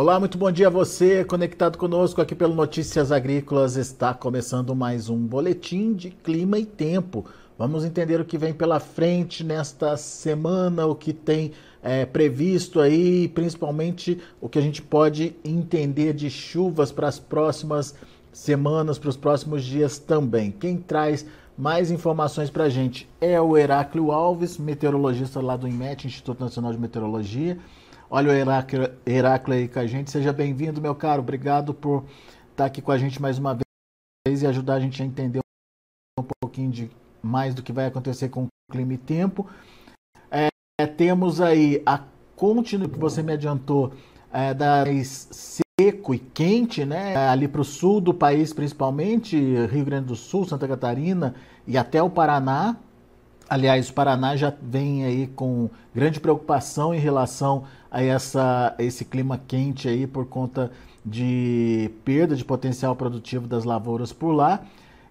Olá, muito bom dia a você, conectado conosco aqui pelo Notícias Agrícolas. Está começando mais um boletim de clima e tempo. Vamos entender o que vem pela frente nesta semana, o que tem é, previsto aí, principalmente o que a gente pode entender de chuvas para as próximas semanas, para os próximos dias também. Quem traz mais informações para a gente é o Heráclio Alves, meteorologista lá do INMET, Instituto Nacional de Meteorologia. Olha o Heráclio, aí com a gente. Seja bem-vindo, meu caro. Obrigado por estar aqui com a gente mais uma vez e ajudar a gente a entender um pouquinho de mais do que vai acontecer com o clima e tempo. É, temos aí a continuidade que você me adiantou é, da seco e quente, né? Ali para o sul do país, principalmente, Rio Grande do Sul, Santa Catarina e até o Paraná. Aliás, o Paraná já vem aí com grande preocupação em relação a, essa, esse clima quente aí por conta de perda de potencial produtivo das lavouras por lá.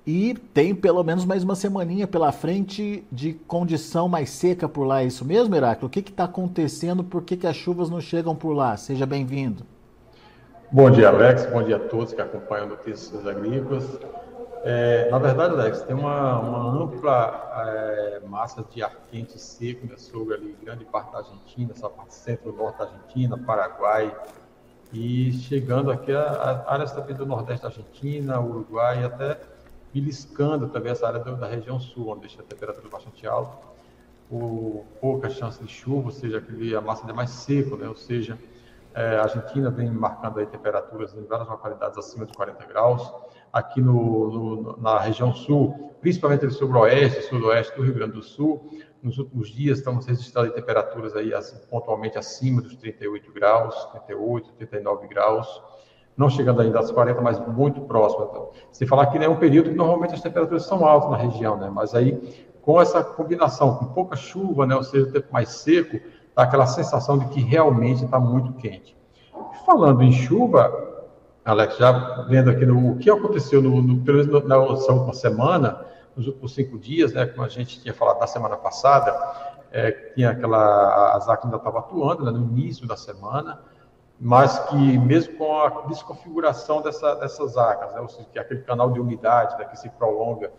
E tem pelo menos mais uma semaninha pela frente de condição mais seca por lá. É isso mesmo, Heráclio? O que está acontecendo? Por que, que as chuvas não chegam por lá? Seja bem-vindo. Bom dia, Alex. Bom dia a todos que acompanham Notícias Agrícolas. É, na verdade, Alex, tem uma, uma ampla é, massa de ar quente seco né, sobre ali grande parte da Argentina, essa parte centro-norte da Argentina, Paraguai, e chegando aqui a, a áreas também do nordeste da Argentina, Uruguai até beliscando também essa área da região sul, onde deixa a temperatura bastante alta, o, pouca chance de chuva, ou seja, aquele, a massa é mais seco, né, ou seja, é, a Argentina vem marcando aí temperaturas em várias localidades acima de 40 graus, aqui no, no, na região sul, principalmente no sudoeste, sudoeste do Rio Grande do Sul. Nos últimos dias estamos registrando temperaturas aí assim, pontualmente acima dos 38 graus, 38, 39 graus, não chegando ainda às 40, mas muito próximo. Então, se falar que é um período que normalmente as temperaturas são altas na região, né? Mas aí com essa combinação, com pouca chuva, né? Ou seja, tempo mais seco, dá aquela sensação de que realmente está muito quente. Falando em chuva, Alex, já vendo aqui no, o que aconteceu no, no, pelo menos na última semana, nos últimos cinco dias, né, como a gente tinha falado na semana passada, é, tinha aquela, a ZAC ainda estava atuando né, no início da semana, mas que mesmo com a desconfiguração dessa, dessas arcas, né, ou seja, que aquele canal de umidade né, que se prolonga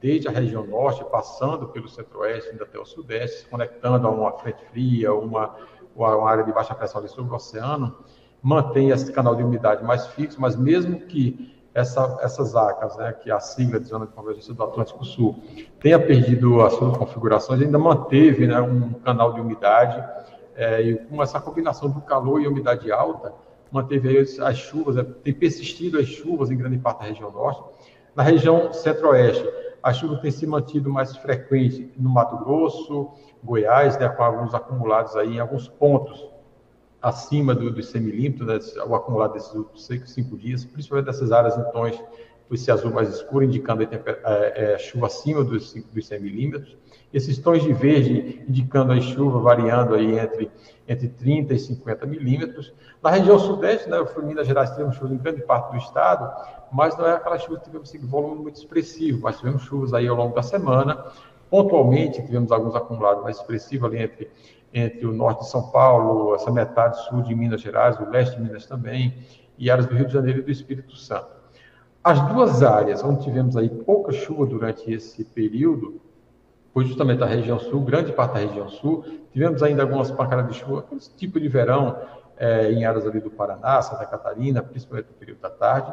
desde a região norte, passando pelo centro-oeste, até o sudeste, se conectando a uma frente fria, uma, uma área de baixa pressão ali sobre o oceano, mantém esse canal de umidade mais fixo, mas mesmo que essa, essas ACAS, né, que é a sigla de Zona de Convergência do Atlântico Sul, tenha perdido as suas configurações, ainda manteve né, um canal de umidade, é, e com essa combinação do calor e umidade alta, manteve as chuvas, é, tem persistido as chuvas em grande parte da região norte. Na região centro-oeste, a chuva tem se mantido mais frequente no Mato Grosso, Goiás, né, com alguns acumulados aí em alguns pontos acima do, dos 100 milímetros, né, o acumulado desses últimos cinco dias, principalmente dessas áreas em tons esse azul mais escuro, indicando a é, é, chuva acima dos, dos 100 milímetros. Esses tons de verde indicando a chuva variando aí entre, entre 30 e 50 milímetros. Na região sudeste, né, em Minas Gerais, tivemos chuva em grande parte do estado, mas não é aquela chuva que tivemos esse volume muito expressivo, mas tivemos chuvas aí ao longo da semana. Pontualmente, tivemos alguns acumulados mais expressivos ali entre entre o norte de São Paulo, essa metade sul de Minas Gerais, o leste de Minas também, e áreas do Rio de Janeiro e do Espírito Santo. As duas áreas onde tivemos aí pouca chuva durante esse período foi justamente a região sul, grande parte da região sul. Tivemos ainda algumas pancadas de chuva, esse tipo de verão é, em áreas ali do Paraná, Santa Catarina, principalmente no período da tarde.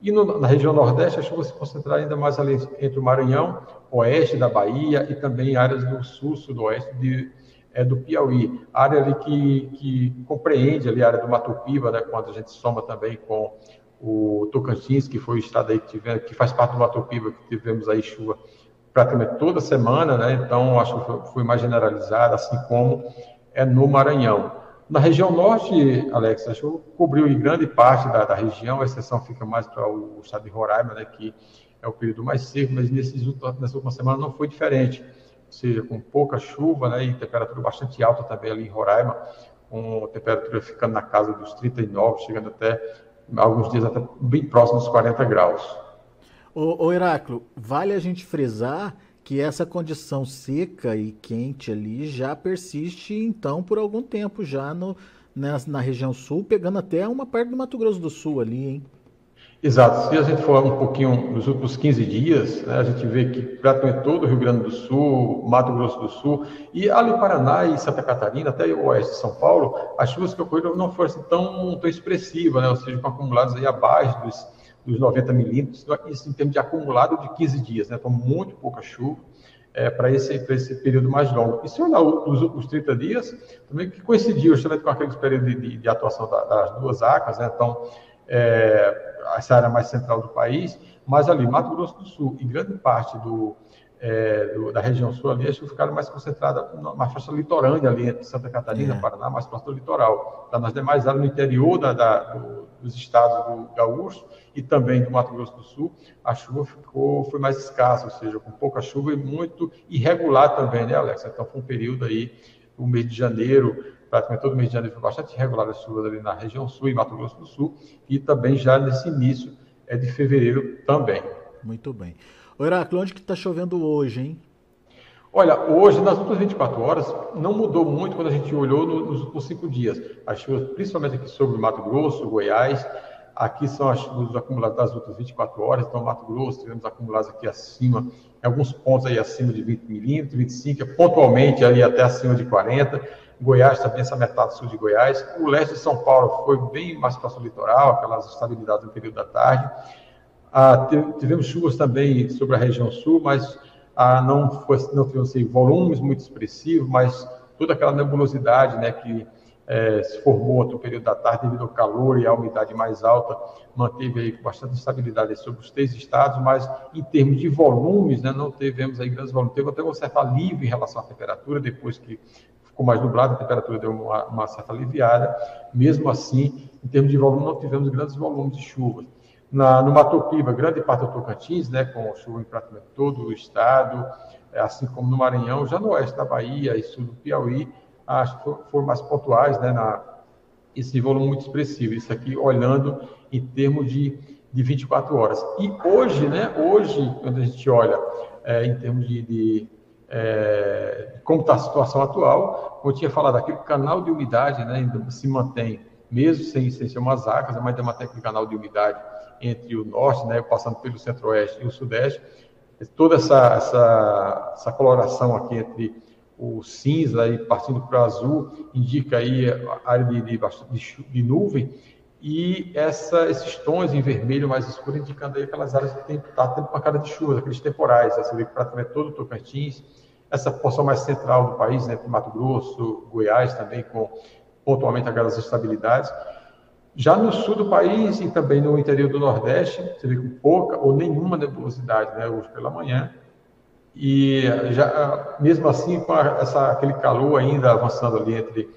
E no, na região nordeste, a chuva se concentraram ainda mais ali entre o Maranhão, oeste da Bahia e também áreas do sul, sudoeste de, é do Piauí, área ali que, que compreende ali a área do Mato Piba, né, quando a gente soma também com o Tocantins, que foi o estado aí que, tivemos, que faz parte do Mato Piba, que tivemos aí chuva praticamente toda semana, né, então acho que foi mais generalizada, assim como é no Maranhão. Na região norte, Alex, a chuva cobriu em grande parte da, da região, a exceção fica mais para o estado de Roraima, né, que é o período mais seco, mas nesses, nessa última semana não foi diferente seja com pouca chuva né, e temperatura bastante alta também ali em Roraima, com temperatura ficando na casa dos 39, chegando até alguns dias até bem próximo dos 40 graus. Ô, ô Heráclio, vale a gente frisar que essa condição seca e quente ali já persiste então por algum tempo já no, na, na região sul, pegando até uma parte do Mato Grosso do Sul ali, hein? Exato. Se a gente for um pouquinho nos últimos 15 dias, né, a gente vê que praticamente todo o Rio Grande do Sul, Mato Grosso do Sul, e ali Paraná e Santa Catarina, até o oeste de São Paulo, as chuvas que ocorreram não foram assim tão, tão expressivas, né, ou seja, com acumulados aí abaixo dos, dos 90 milímetros, isso em termos de acumulado de 15 dias, né, então muito pouca chuva. É, para esse, esse período mais longo. E se olhar os últimos 30 dias, também que coincidiu justamente com aquele período de, de, de atuação da, das duas ACAS, né? então é, essa área mais central do país, mas ali, Mato Grosso do Sul e grande parte do, é, do, da região sul ali, acho que ficaram mais concentradas na faixa litorânea ali entre Santa Catarina, é. Paraná, mais próximo do litoral. Tá, nas demais áreas no interior da, da, do, dos estados do Gaúcho e também do Mato Grosso do Sul, a chuva ficou, foi mais escassa, ou seja, com pouca chuva e muito irregular também, né, Alex? Então foi um período aí, o mês de janeiro, praticamente todo mês de janeiro foi bastante irregular as chuvas ali na região sul e Mato Grosso do Sul, e também já nesse início é de fevereiro também. Muito bem. Ô Heráclio, onde que está chovendo hoje, hein? Olha, hoje, nas últimas 24 horas, não mudou muito quando a gente olhou nos últimos cinco dias. As chuvas, principalmente aqui sobre Mato Grosso, Goiás, aqui são as chuvas acumuladas das últimas 24 horas, então Mato Grosso, tivemos acumulados aqui acima, em alguns pontos aí acima de 20 milímetros, 25, pontualmente ali até acima de 40. Goiás também, essa metade sul de Goiás. O leste de São Paulo foi bem mais para o litoral, aquelas estabilidades no período da tarde. Ah, tivemos chuvas também sobre a região sul, mas ah, não, foi, não tivemos assim, volumes muito expressivos, mas toda aquela nebulosidade né, que é, se formou no período da tarde devido ao calor e à umidade mais alta, manteve aí bastante estabilidade sobre os três estados, mas em termos de volumes, né, não tivemos aí grandes volumes. Teve até um certo alívio em relação à temperatura, depois que ficou mais nublado, a temperatura deu uma, uma, certa aliviada. Mesmo assim, em termos de volume, não tivemos grandes volumes de chuva. Na, no Mato Piba, grande parte do Tocantins, né, com chuva em praticamente todo o estado, é, assim como no Maranhão, já no oeste da Bahia e sul do Piauí, acho que foram mais pontuais, né, na, esse volume muito expressivo. Isso aqui olhando em termos de, de 24 horas. E hoje, né, hoje, quando a gente olha é, em termos de, de é, como está a situação atual. Eu tinha falado, aquele canal de umidade né, ainda se mantém, mesmo sem, sem ser umas águas, mas ainda mantém aquele canal de umidade entre o norte, né, passando pelo centro-oeste e o sudeste. Toda essa, essa, essa coloração aqui entre o cinza e partindo para o azul indica aí a área de, de, de, nuvem e essa, esses tons em vermelho mais escuro indicando aí aquelas áreas que estão tá tendo pancada de chuva, aqueles temporais, você vê que praticamente todo o Tocantins, essa porção mais central do país, né, Mato Grosso, Goiás também, com pontualmente aquelas estabilidades. Já no sul do país e também no interior do Nordeste, você vê com pouca ou nenhuma nebulosidade, né, hoje pela manhã. E já, mesmo assim, com essa, aquele calor ainda avançando ali entre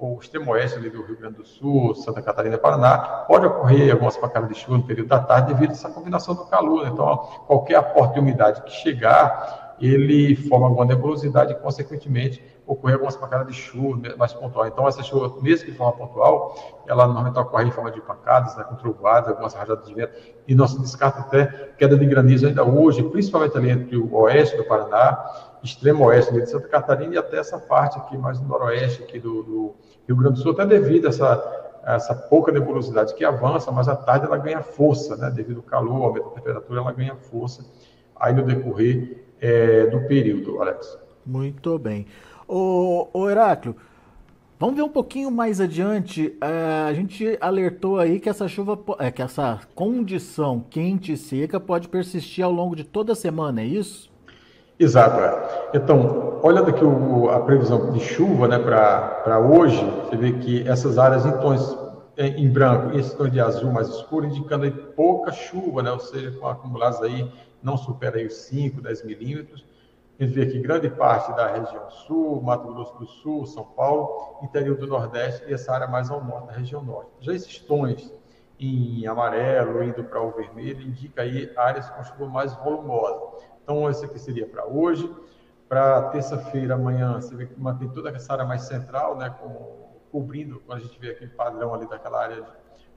o extremo oeste ali do Rio Grande do Sul, Santa Catarina e Paraná, pode ocorrer algumas pancadas de chuva no período da tarde devido a essa combinação do calor. Então, qualquer aporte de umidade que chegar, ele forma alguma nebulosidade e, consequentemente, ocorre algumas pancadas de chuva mais pontual. Então, essa chuva, mesmo que de forma pontual, ela normalmente ocorre em forma de pancadas, né, com trovoadas, algumas rajadas de vento, e não se descarta até queda de granizo ainda hoje, principalmente ali entre o oeste do Paraná, extremo oeste de Santa Catarina e até essa parte aqui mais no noroeste aqui do, do Rio Grande do Sul, até devido a essa, essa pouca nebulosidade que avança, mas à tarde ela ganha força, né, devido ao calor, aumento da temperatura, ela ganha força aí no decorrer é, do período, Alex. Muito bem. Ô, ô Heráclio, vamos ver um pouquinho mais adiante. É, a gente alertou aí que essa chuva, é, que essa condição quente e seca pode persistir ao longo de toda a semana, é isso? Exato. É. Então, olhando aqui o, a previsão de chuva né, para hoje, você vê que essas áreas é, em branco e esses tons de azul mais escuro, indicando aí pouca chuva, né, ou seja, com acumulados aí não supera aí os 5, 10 milímetros. A gente vê aqui grande parte da região sul, Mato Grosso do Sul, São Paulo, interior do Nordeste e essa área mais ao norte, da região norte. Já esses tons em amarelo, indo para o vermelho, indica aí áreas com chuva mais volumosa. Então, esse aqui seria para hoje. Para terça-feira, amanhã, você vê que mantém toda essa área mais central, né, com, cobrindo, quando a gente vê aquele padrão ali daquela área de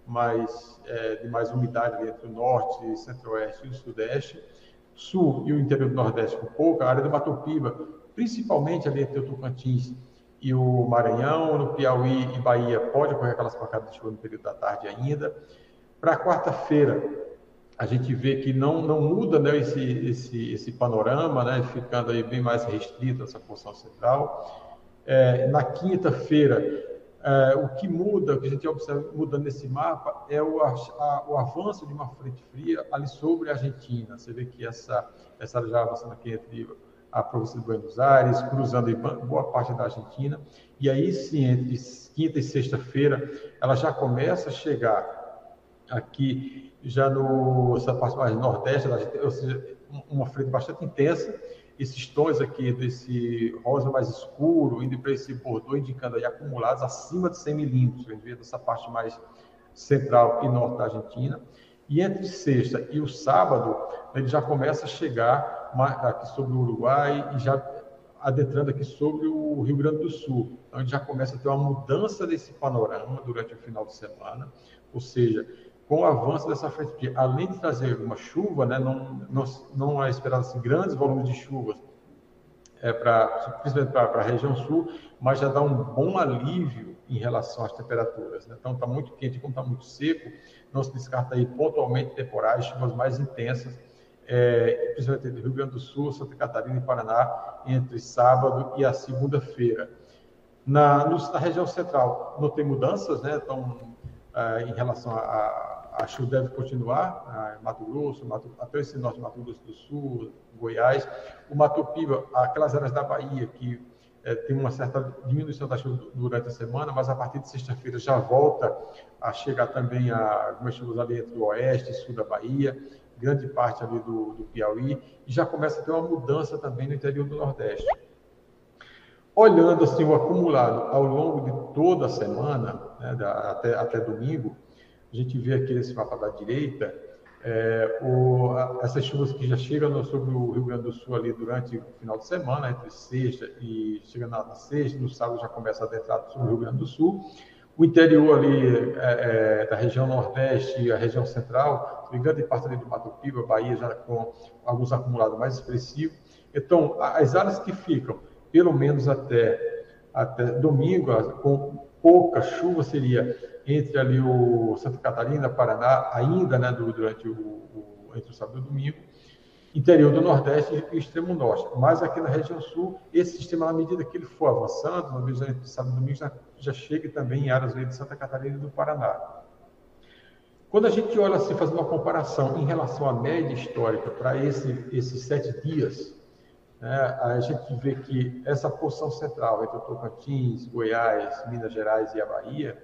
mais, é, de mais umidade entre o norte, centro-oeste e o sudeste sul e o interior do Nordeste com pouca, a área do Mato Piba, principalmente ali entre o Tocantins e o Maranhão, no Piauí e Bahia pode ocorrer aquelas pancadas de chuva no período da tarde ainda. Para quarta-feira, a gente vê que não, não muda né, esse, esse, esse panorama, né, ficando aí bem mais restrito essa porção central. É, na quinta-feira, é, o que muda, o que a gente observa mudando nesse mapa, é o, a, o avanço de uma frente fria ali sobre a Argentina. Você vê que essa, essa área já avançando aqui entre a província de Buenos Aires, cruzando boa parte da Argentina, e aí sim, entre quinta e sexta-feira, ela já começa a chegar aqui, já no, essa parte mais nordeste ou seja, uma frente bastante intensa, esses tons aqui desse rosa mais escuro, indo para esse bordô, indicando aí acumulados acima de 100 milímetros, a gente vê dessa parte mais central e norte da Argentina. E entre sexta e o sábado, ele já começa a chegar aqui sobre o Uruguai e já adentrando aqui sobre o Rio Grande do Sul. Então, a gente já começa a ter uma mudança desse panorama durante o final de semana, ou seja, com o avanço dessa frente, além de trazer uma chuva, né, não, não, não é esperado assim, grandes volumes de chuvas, é pra, principalmente para a região sul, mas já dá um bom alívio em relação às temperaturas. Né? Então, está muito quente, como está muito seco, não se descarta aí pontualmente temporais, chuvas mais intensas, é, principalmente do Rio Grande do Sul, Santa Catarina e Paraná, entre sábado e a segunda-feira. Na, na, região central não tem mudanças, né? Então, é, em relação a, a, chuva deve continuar, Mato Grosso, Mato, até esse norte Mato Grosso do Sul, Goiás. O Mato Piba, aquelas áreas da Bahia que é, tem uma certa diminuição da chuva durante a semana, mas a partir de sexta-feira já volta a chegar também a algumas chuvas ali entre o oeste e sul da Bahia grande parte ali do, do Piauí, e já começa a ter uma mudança também no interior do Nordeste. Olhando assim o acumulado ao longo de toda a semana, né, da, até, até domingo, a gente vê aqui nesse mapa da direita é, o, a, essas chuvas que já chegam sobre o Rio Grande do Sul ali durante o final de semana, entre sexta e chega na, sexta, no sábado já começa a adentrar sobre o Rio Grande do Sul, o interior ali é, é, da região nordeste a região central, grande parte ali do Mato Piba, Bahia, já com alguns acumulados mais expressivos. Então, as áreas que ficam, pelo menos até, até domingo, com pouca chuva, seria entre ali o Santa Catarina, Paraná, ainda né, durante o, o entre o sábado e o domingo, interior do Nordeste e extremo Norte. Mas aqui na região Sul, esse sistema, na medida que ele for avançando, no mês de sábado e domingo, já, já chega também em áreas de Santa Catarina e do Paraná. Quando a gente olha assim, faz uma comparação em relação à média histórica para esse, esses sete dias, né, a gente vê que essa porção central entre Tocantins, Goiás, Minas Gerais e a Bahia,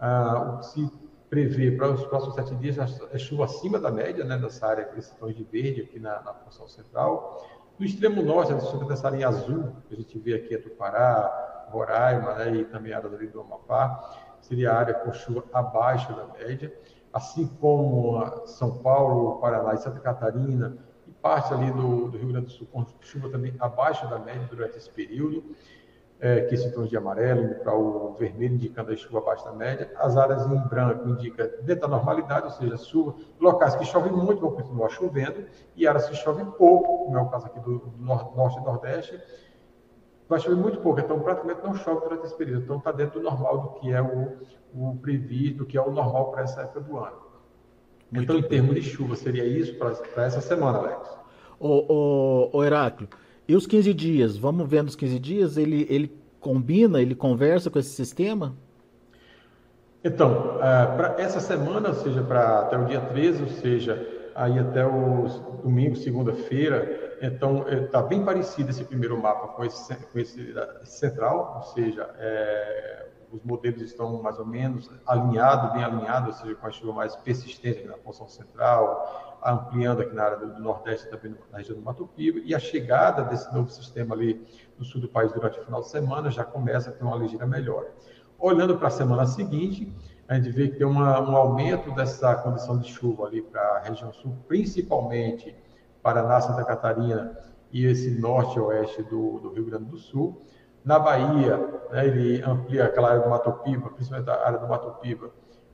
ah, o que se prevê para os próximos sete dias é chuva acima da média, né, dessa área, aqueles tons de verde aqui na, na porção central. No extremo norte, dessa área azul, que a gente vê aqui é Tupará, Roraima né, e também a área do Amapá, seria a área com chuva abaixo da média, assim como São Paulo, Paraná e Santa Catarina, e parte ali do, do Rio Grande do Sul com chuva também abaixo da média durante esse período é, que esse tom de amarelo para o vermelho indicando a chuva abaixo da média, as áreas em branco indica dentro da normalidade, ou seja, chuva, locais que chovem muito vão continuar chovendo, e áreas que chovem pouco, como é o caso aqui do, do norte e nordeste, vai chover muito pouco, então praticamente não chove durante esse período, então está dentro do normal do que é o, o previsto, do que é o normal para essa época do ano. Muito então, em termos de chuva, seria isso para essa semana, Alex. Ô, ô, ô Heráclio, e os 15 dias? Vamos ver nos 15 dias, ele, ele combina, ele conversa com esse sistema? Então, é, para essa semana, ou seja, para até o dia 13, ou seja, aí até o domingo, segunda-feira, então está bem parecido esse primeiro mapa com esse, com esse central, ou seja, é, os modelos estão mais ou menos alinhados, bem alinhados, ou seja, com a chuva mais persistente na porção central, ampliando aqui na área do, Nordeste, também na região do Mato Piba, e a chegada desse novo sistema ali no sul do país durante o final de semana já começa a ter uma ligeira melhora. Olhando para a semana seguinte, a gente vê que tem uma, um aumento dessa condição de chuva ali para a região sul, principalmente Paraná, Santa Catarina e esse norte e oeste do, do Rio Grande do Sul. Na Bahia, né, ele amplia aquela área do Mato Piba, principalmente a área do Mato Piba,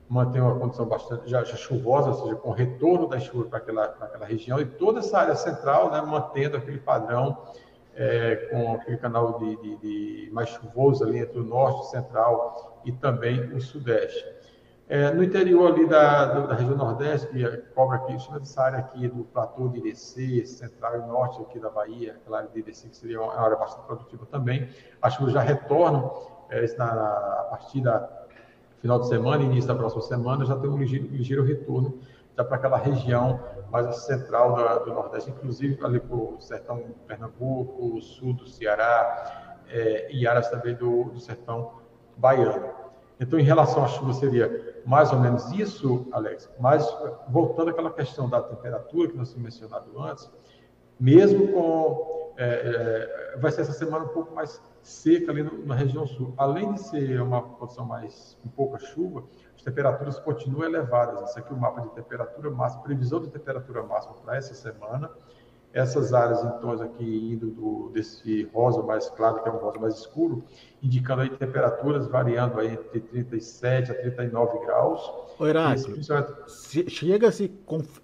mantém uma condição bastante já, já chuvosa, ou seja, com retorno da chuva para aquela, aquela região, e toda essa área central, né, mantendo aquele padrão é, com aquele canal de, de, de, mais chuvoso ali entre o norte, central e também o sudeste. É, no interior ali da, da, região nordeste, que cobre aqui, chama essa área aqui do platô de Irecê, central e norte aqui da Bahia, aquela área de Irecê, que seria uma área bastante produtiva também, as chuvas já retornam é, na, a partir da final de semana, início da próxima semana, já tem um ligeiro, ligeiro retorno já para aquela região mais central da, do Nordeste, inclusive ali para o sertão Pernambuco, sul do Ceará é, e áreas também do, do sertão baiano. Então, em relação à chuva, seria mais ou menos isso, Alex, mas voltando àquela questão da temperatura que nós tínhamos mencionado antes, mesmo com. É, é, vai ser essa semana um pouco mais seca ali no, na região sul. Além de ser uma condição mais com pouca chuva, as temperaturas continuam elevadas. Esse aqui é o mapa de temperatura máxima, previsão de temperatura máxima para essa semana. Essas áreas em tons aqui indo do, desse rosa mais claro, que é um rosa mais escuro, indicando aí temperaturas variando aí entre 37 a 39 graus. O Heráclito, chega a se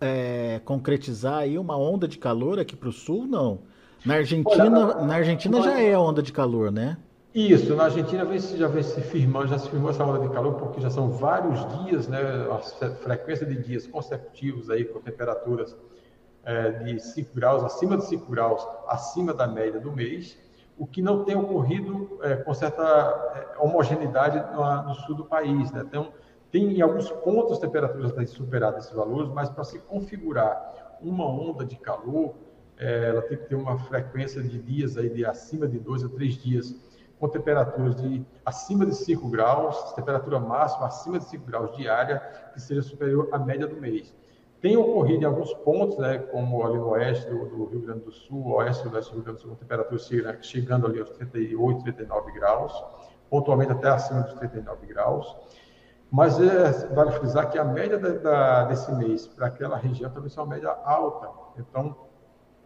é, concretizar aí uma onda de calor aqui para o sul, não? Na Argentina, Olha, na Argentina já é onda de calor, né? Isso, na Argentina vem, já vem se firmando, já se firmou essa onda de calor, porque já são vários dias, né, a frequência de dias consecutivos aí com temperaturas é, de 5 graus, acima de 5 graus, acima da média do mês, o que não tem ocorrido é, com certa é, homogeneidade no, no, sul do país. Né? Então, tem em alguns pontos as temperaturas têm superado esses valores, mas para se configurar uma onda de calor, é, ela tem que ter uma frequência de dias aí de acima de 2 a 3 dias com temperaturas de acima de 5 graus, temperatura máxima acima de 5 graus diária, que seja superior à média do mês. Tem ocorrido em alguns pontos, né, como ali no oeste do, do Rio Grande do Sul, oeste do oeste do Rio Grande do Sul, com temperaturas chegando ali aos 38, 39 graus, pontualmente até acima dos 39 graus. Mas é, vale frisar que a média da, da, desse mês para aquela região também é uma média alta. Então,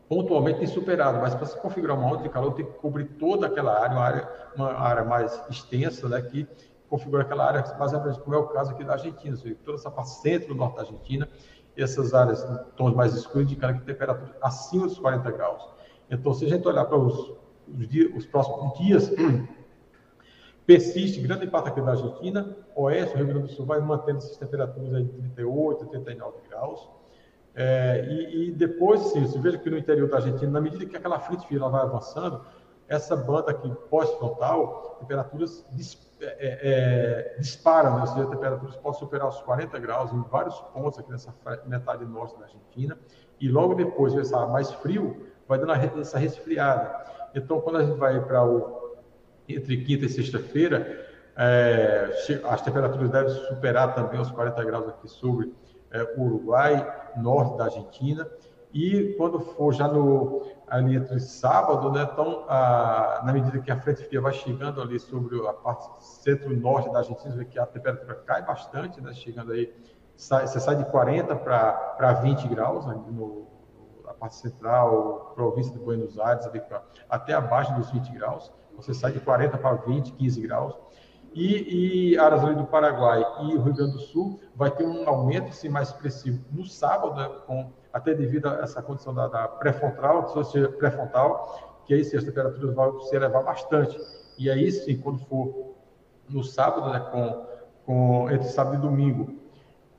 pontualmente tem superado, mas para se configurar uma onda de calor tem que cobrir toda aquela área, uma área, uma área mais extensa, né, que configura aquela área, basicamente como é o caso aqui da Argentina, toda essa parte centro do norte da Argentina, essas áreas tons mais escuros indicando que temperatura acima dos 40 graus. Então, se a gente olhar para os, os, dias, os próximos dias, persiste grande parte aqui da Argentina, oeste, Rio Grande do Sul vai mantendo essas temperaturas aí de 38, 39 graus, é, e, e, depois, sim, você veja que no interior da Argentina, na medida que aquela frente fria vai avançando, essa banda aqui pós-frontal, temperaturas dis, é, é, é, disparam, né? ou seja, temperaturas podem superar os 40 graus em vários pontos aqui nessa metade norte da Argentina, e logo depois, essa mais frio, vai dando essa resfriada. Então, quando a gente vai para o entre quinta e sexta-feira, é, as temperaturas devem superar também os 40 graus aqui sobre é, Uruguai, norte da Argentina. E quando for já no ali entre sábado, né, então, a, na medida que a frente fria vai chegando ali sobre a parte centro-norte da Argentina, vê que a temperatura cai bastante, né, chegando aí, sai, você sai de 40 para 20 graus, ali no, na parte central, província de Buenos Aires, ali pra, até abaixo dos 20 graus, você sai de 40 para 20, 15 graus, e, e do Paraguai e Rio Grande do Sul vai ter um aumento assim, mais expressivo no sábado, né, com, até devido a essa condição da, da pré-frontal, pré-frontal, que aí sim, as temperaturas vão se elevar bastante. E aí sim, quando for no sábado, né, com, com, entre sábado e domingo,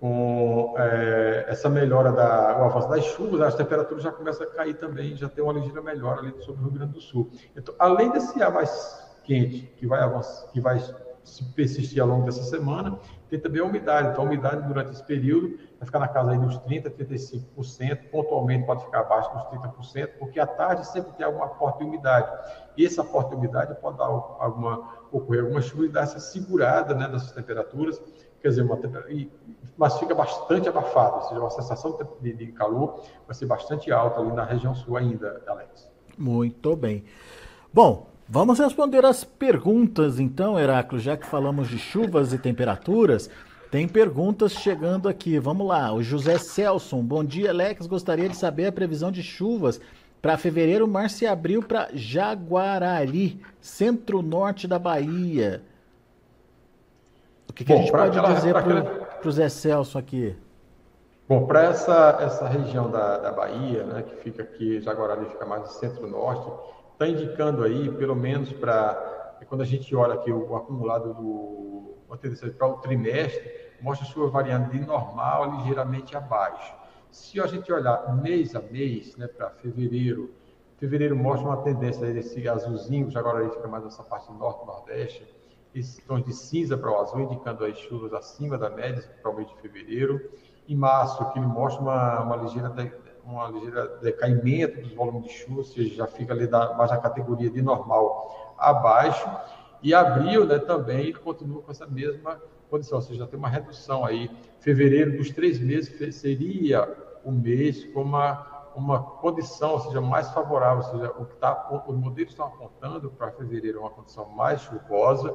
com é, essa melhora da o avanço das chuvas, as temperaturas já começam a cair também, já tem uma ligeira melhora ali sobre o Rio Grande do Sul. Então, além desse ar mais quente que vai avançar, que vai se persistir ao longo dessa semana. Tem também a umidade. Então, a umidade durante esse período vai ficar na casa aí dos 30%, 35%, pontualmente pode ficar abaixo dos 30%, porque à tarde sempre tem alguma forte umidade. E essa forte umidade pode dar alguma, ocorrer alguma chuva e dar essa segurada né, dessas temperaturas, quer dizer, uma, mas fica bastante abafado, ou seja, uma sensação de, de calor vai ser bastante alta ali na região sul ainda, Alex. Muito bem. Bom, Vamos responder as perguntas então, Heráclito, já que falamos de chuvas e temperaturas. Tem perguntas chegando aqui. Vamos lá. O José Celson. Bom dia, Alex. Gostaria de saber a previsão de chuvas para fevereiro, março e abril para Jaguarari, centro-norte da Bahia. O que, que Bom, a gente pode aquela, dizer para aquela... o José Celso aqui? Bom, para essa, essa região da, da Bahia, né, que fica aqui, Jaguarari fica mais no centro-norte, está indicando aí, pelo menos para quando a gente olha aqui o, o acumulado do para o trimestre, mostra chuva variando de normal ligeiramente abaixo. Se a gente olhar mês a mês, né, para fevereiro, fevereiro mostra uma tendência desse azulzinho, já agora ele fica mais nessa parte norte-nordeste, esses tons de cinza para o azul, indicando as chuvas acima da média para o mês de fevereiro. Em março, que ele mostra uma, uma ligeira uma ligeira decaimento dos volumes de chuva, ou seja, já fica ali da, mais na categoria de normal abaixo. E abril né, também continua com essa mesma condição, ou seja, já tem uma redução aí. Fevereiro, dos três meses, seria o mês com uma, uma condição, ou seja, mais favorável, ou seja, o que tá, os modelos estão apontando para fevereiro é uma condição mais chuvosa,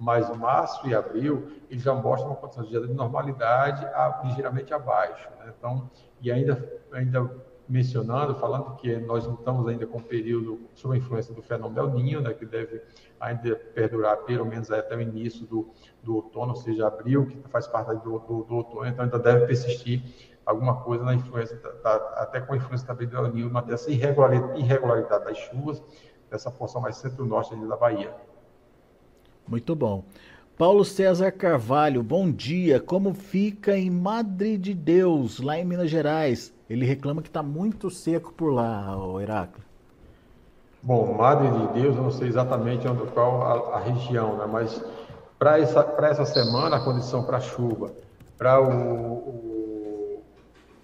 mas março e abril eles já mostram uma condição de normalidade a, ligeiramente abaixo. Né? Então, e ainda, ainda mencionando, falando que nós não estamos ainda com o período sob a influência do fenômeno El Ninho, né, que deve ainda perdurar pelo menos até o início do, do outono, ou seja, abril, que faz parte do, do, do outono, então ainda deve persistir alguma coisa na influência, até com a influência também do El Ninho, mas essa irregularidade das chuvas, dessa porção mais centro-norte da Bahia. Muito bom. Paulo César Carvalho, bom dia. Como fica em Madre de Deus, lá em Minas Gerais? Ele reclama que está muito seco por lá, o Heráclito. Bom, Madre de Deus, eu não sei exatamente onde, qual a, a região, né? mas para essa, essa semana, a condição para chuva, para o, o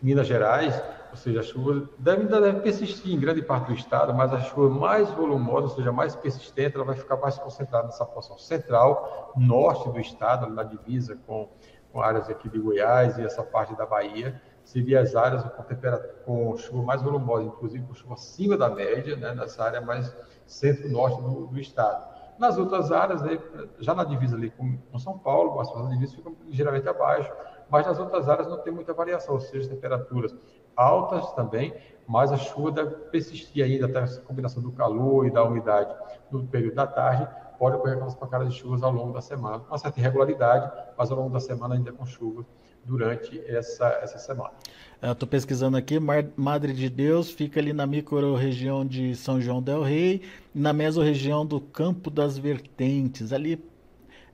Minas Gerais, ou seja, a chuva deve, ainda deve persistir em grande parte do estado, mas a chuva mais volumosa, ou seja, mais persistente, ela vai ficar mais concentrada nessa porção central, norte do estado, na divisa com, com áreas aqui de Goiás e essa parte da Bahia, seria as áreas com, com chuva mais volumosa, inclusive com chuva acima da média, né, nessa área mais centro-norte do, do estado. Nas outras áreas, né, já na divisa ali com, com São Paulo, as divisas ficam ligeiramente abaixo, mas nas outras áreas não tem muita variação, ou seja, temperaturas altas também, mas a chuva deve persistir ainda, até essa combinação do calor e da umidade no período da tarde, pode ocorrer aquelas pancadas de chuvas ao longo da semana, uma certa irregularidade, mas ao longo da semana ainda com chuva durante essa, essa semana. Estou pesquisando aqui, Madre de Deus fica ali na micro-região de São João del Rei, na mesorregião do Campo das Vertentes, ali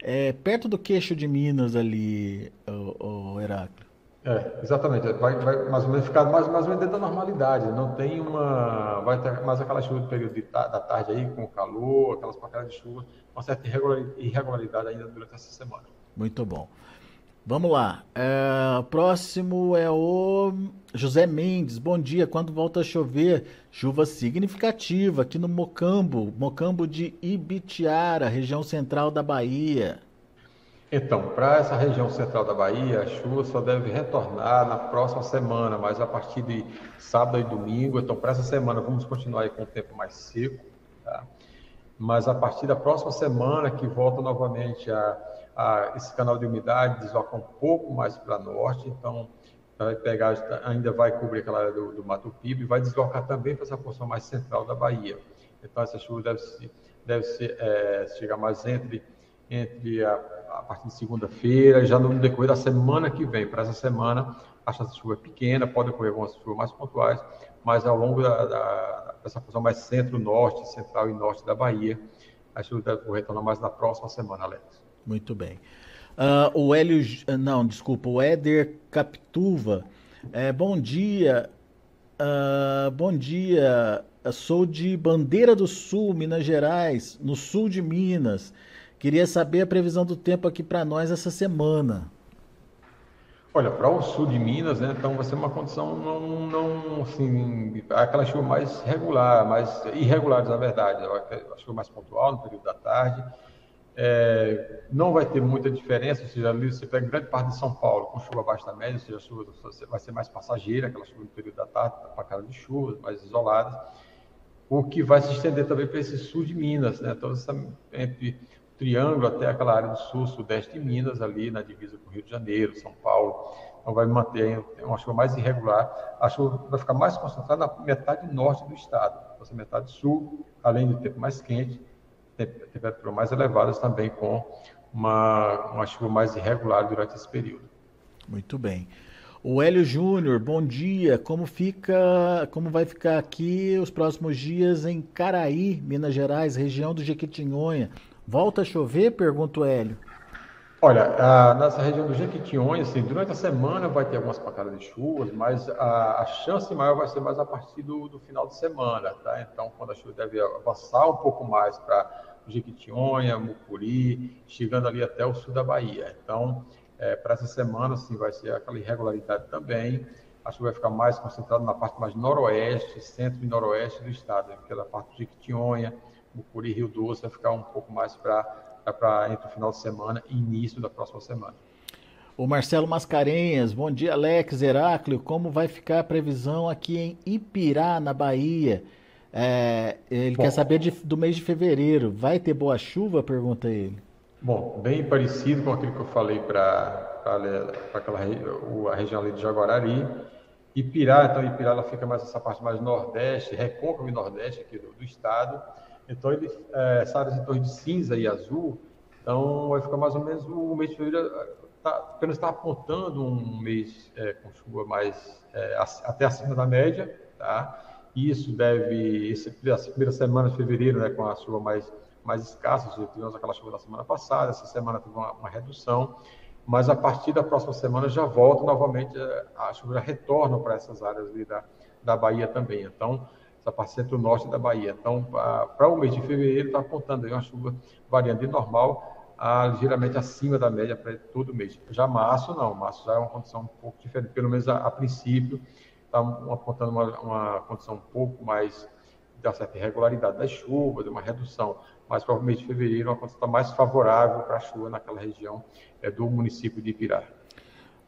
é, perto do queixo de Minas ali, o, o Heráclito. É, exatamente. Vai, vai mais ou menos ficar mais, mais ou menos dentro da normalidade. Não tem uma. Vai ter mais aquela chuva do período de, da tarde aí, com calor, aquelas pancadas de chuva, uma certa irregularidade ainda durante essa semana. Muito bom. Vamos lá. É, próximo é o José Mendes. Bom dia. Quando volta a chover, chuva significativa aqui no Mocambo, Mocambo de Ibitiara, região central da Bahia. Então, para essa região central da Bahia, a chuva só deve retornar na próxima semana, mas a partir de sábado e domingo. Então, para essa semana, vamos continuar com o tempo mais seco. Tá? Mas a partir da próxima semana, que volta novamente a, a esse canal de umidade, desloca um pouco mais para norte. Então, vai pegar, ainda vai cobrir aquela área do, do Mato Piba e vai deslocar também para essa porção mais central da Bahia. Então, essa chuva deve, se, deve é, chegar mais entre, entre a a partir de segunda-feira, já no decorrer da semana que vem. Para essa semana, a chance de chuva é pequena, pode ocorrer algumas chuvas mais pontuais, mas ao longo da, da, dessa função mais centro-norte, central e norte da Bahia, a chuva deve retornar mais na próxima semana, Alex. Muito bem. Uh, o Hélio, não, desculpa, o Éder Capituva. É, bom dia, uh, bom dia. Sou de Bandeira do Sul, Minas Gerais, no sul de Minas. Queria saber a previsão do tempo aqui para nós essa semana. Olha, para o sul de Minas, né, então vai ser uma condição não, não assim, aquela chuva mais regular, mais irregulares, na verdade, a chuva mais pontual no período da tarde. É, não vai ter muita diferença, ou seja, ali você pega grande parte de São Paulo com chuva abaixo da média, ou seja, a chuva vai ser mais passageira, aquela chuva no período da tarde, para cara de chuvas, mais isoladas, o que vai se estender também para esse sul de Minas, né, então, essa, entre triângulo até aquela área do sul, sudeste de Minas, ali na divisa com Rio de Janeiro, São Paulo. Então vai manter uma chuva mais irregular. A chuva vai ficar mais concentrada na metade norte do estado. Essa metade sul, além do tempo mais quente, temperaturas mais elevadas também com uma, uma chuva mais irregular durante esse período. Muito bem. O Hélio Júnior, bom dia. Como fica, como vai ficar aqui os próximos dias em Caraí, Minas Gerais, região do Jequitinhonha? Volta a chover? Pergunta o Hélio. Olha, nessa região do Jequitinhonha, assim, durante a semana vai ter algumas pancadas de chuvas, mas a, a, chance maior vai ser mais a partir do, do, final de semana, tá? Então, quando a chuva deve avançar um pouco mais para Jequitinhonha, Mucuri, chegando ali até o sul da Bahia. Então, é, para essa semana, sim, vai ser aquela irregularidade também. A chuva vai ficar mais concentrada na parte mais noroeste, centro e noroeste do estado, aquela parte de Jequitinhonha, Mucuri, Rio Doce, vai ficar um pouco mais para entre o final de semana e início da próxima semana. O Marcelo Mascarenhas, bom dia, Alex Heráclio. Como vai ficar a previsão aqui em Ipirá, na Bahia? É, ele Bom, quer saber de, do mês de fevereiro. Vai ter boa chuva? Pergunta ele. Bom, bem parecido com aquilo que eu falei para aquela a região ali de Jaguarari. Ipirá, então Ipirá ela fica mais essa parte mais nordeste, recôncavo e nordeste aqui do, do estado. Então ele, é, essa área de torre de cinza e azul, então vai ficar mais ou menos o mês de fevereiro tá, apenas está apontando um mês é, com chuva mais é, até acima da média, tá? Isso deve, esse, as primeiras semanas de fevereiro, né, com a chuva mais mais escassas. Tivemos aquela chuva da semana passada, essa semana teve uma, uma, redução, mas a partir da próxima semana já volta novamente, eh, a chuva já retorna para essas áreas ali da, da Bahia também. Então, essa parte centro-norte da Bahia. Então, para o mês de fevereiro, está apontando aí uma chuva variando de normal a ligeiramente acima da média para todo mês. Já março, não. Março já é uma condição um pouco diferente, pelo menos a, a princípio, está apontando uma, uma condição um pouco mais da certa irregularidade das chuvas, de uma redução mas para o mês de fevereiro uma condição mais favorável para a chuva naquela região é, do município de Ipirá.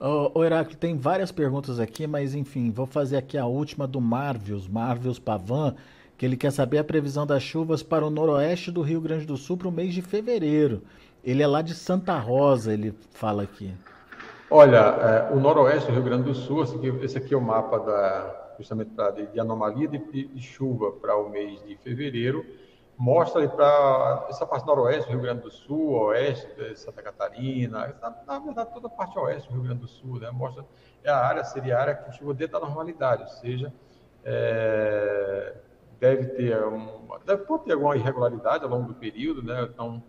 O oh, Heráclito, tem várias perguntas aqui, mas enfim, vou fazer aqui a última do Marvius, Marvius Pavan, que ele quer saber a previsão das chuvas para o noroeste do Rio Grande do Sul para o mês de fevereiro. Ele é lá de Santa Rosa, ele fala aqui. Olha, é, o noroeste do Rio Grande do Sul, esse aqui, esse aqui é o mapa da, justamente pra, de, de anomalia de, de chuva para o mês de fevereiro mostra para essa parte noroeste Rio Grande do Sul, oeste Santa Catarina, na, verdade toda a parte oeste do Rio Grande do Sul, né? Mostra é a área seria a área que chegou dentro da normalidade, ou seja, é, deve ter um, deve ter alguma irregularidade ao longo do período, né? Então,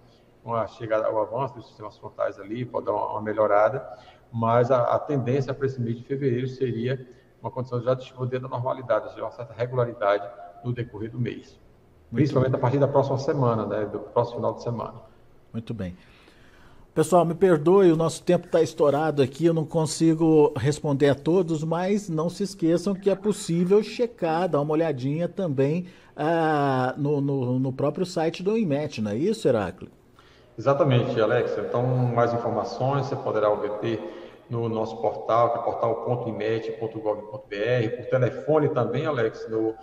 com a chegada ao avanço dos sistemas frontais ali, pode dar uma, uma melhorada, mas a, a tendência para esse mês de fevereiro seria uma condição já de chuva dentro da normalidade, ou seja, uma certa regularidade no decorrer do mês. Principalmente bem. a partir da próxima semana, né? Do próximo final de semana. Muito bem. Pessoal, me perdoe, o nosso tempo está estourado aqui, eu não consigo responder a todos, mas não se esqueçam que é possível checar, dar uma olhadinha também ah, no, no, no, próprio site do IMET, não é isso, Heráclito? Exatamente, Alex. Então, mais informações você poderá obter no nosso portal, que é portal.imet.gov.br, por telefone também, Alex, no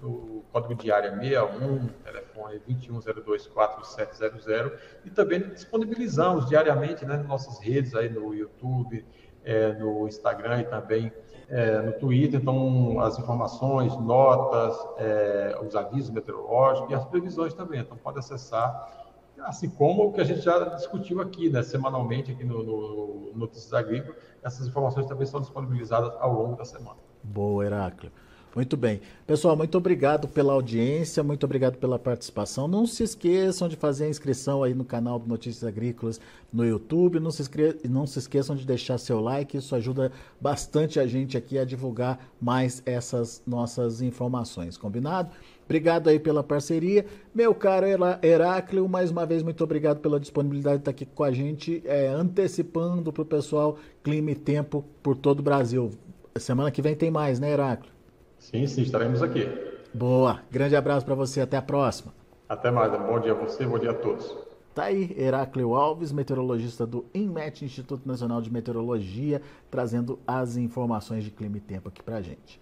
no código de área 61, telefone 21024700, e também disponibilizamos diariamente né, nas nossas redes aí no YouTube, é, no Instagram e também é, no Twitter, então as informações, notas, é, os avisos meteorológicos e as previsões também, então pode acessar, assim como o que a gente já discutiu aqui, né, semanalmente aqui no, no Notícias Agrícolas, essas informações também são disponibilizadas ao longo da semana. Boa, Heráclito. Muito bem. Pessoal, muito obrigado pela audiência, muito obrigado pela participação. Não se esqueçam de fazer a inscrição aí no canal do Notícias Agrícolas no YouTube. Não se, não se esqueçam de deixar seu like, isso ajuda bastante a gente aqui a divulgar mais essas nossas informações. Combinado? Obrigado aí pela parceria. Meu caro Heráclio, mais uma vez, muito obrigado pela disponibilidade de estar aqui com a gente, é, antecipando para o pessoal clima e tempo por todo o Brasil. Semana que vem tem mais, né, Heráclio? Sim, sim, estaremos aqui. Boa. Grande abraço para você. Até a próxima. Até mais. Bom dia a você, bom dia a todos. Tá aí, Heráclio Alves, meteorologista do INMET, Instituto Nacional de Meteorologia, trazendo as informações de clima e tempo aqui pra gente.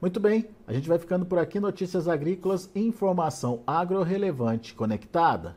Muito bem, a gente vai ficando por aqui. Notícias agrícolas, informação agro-relevante conectada.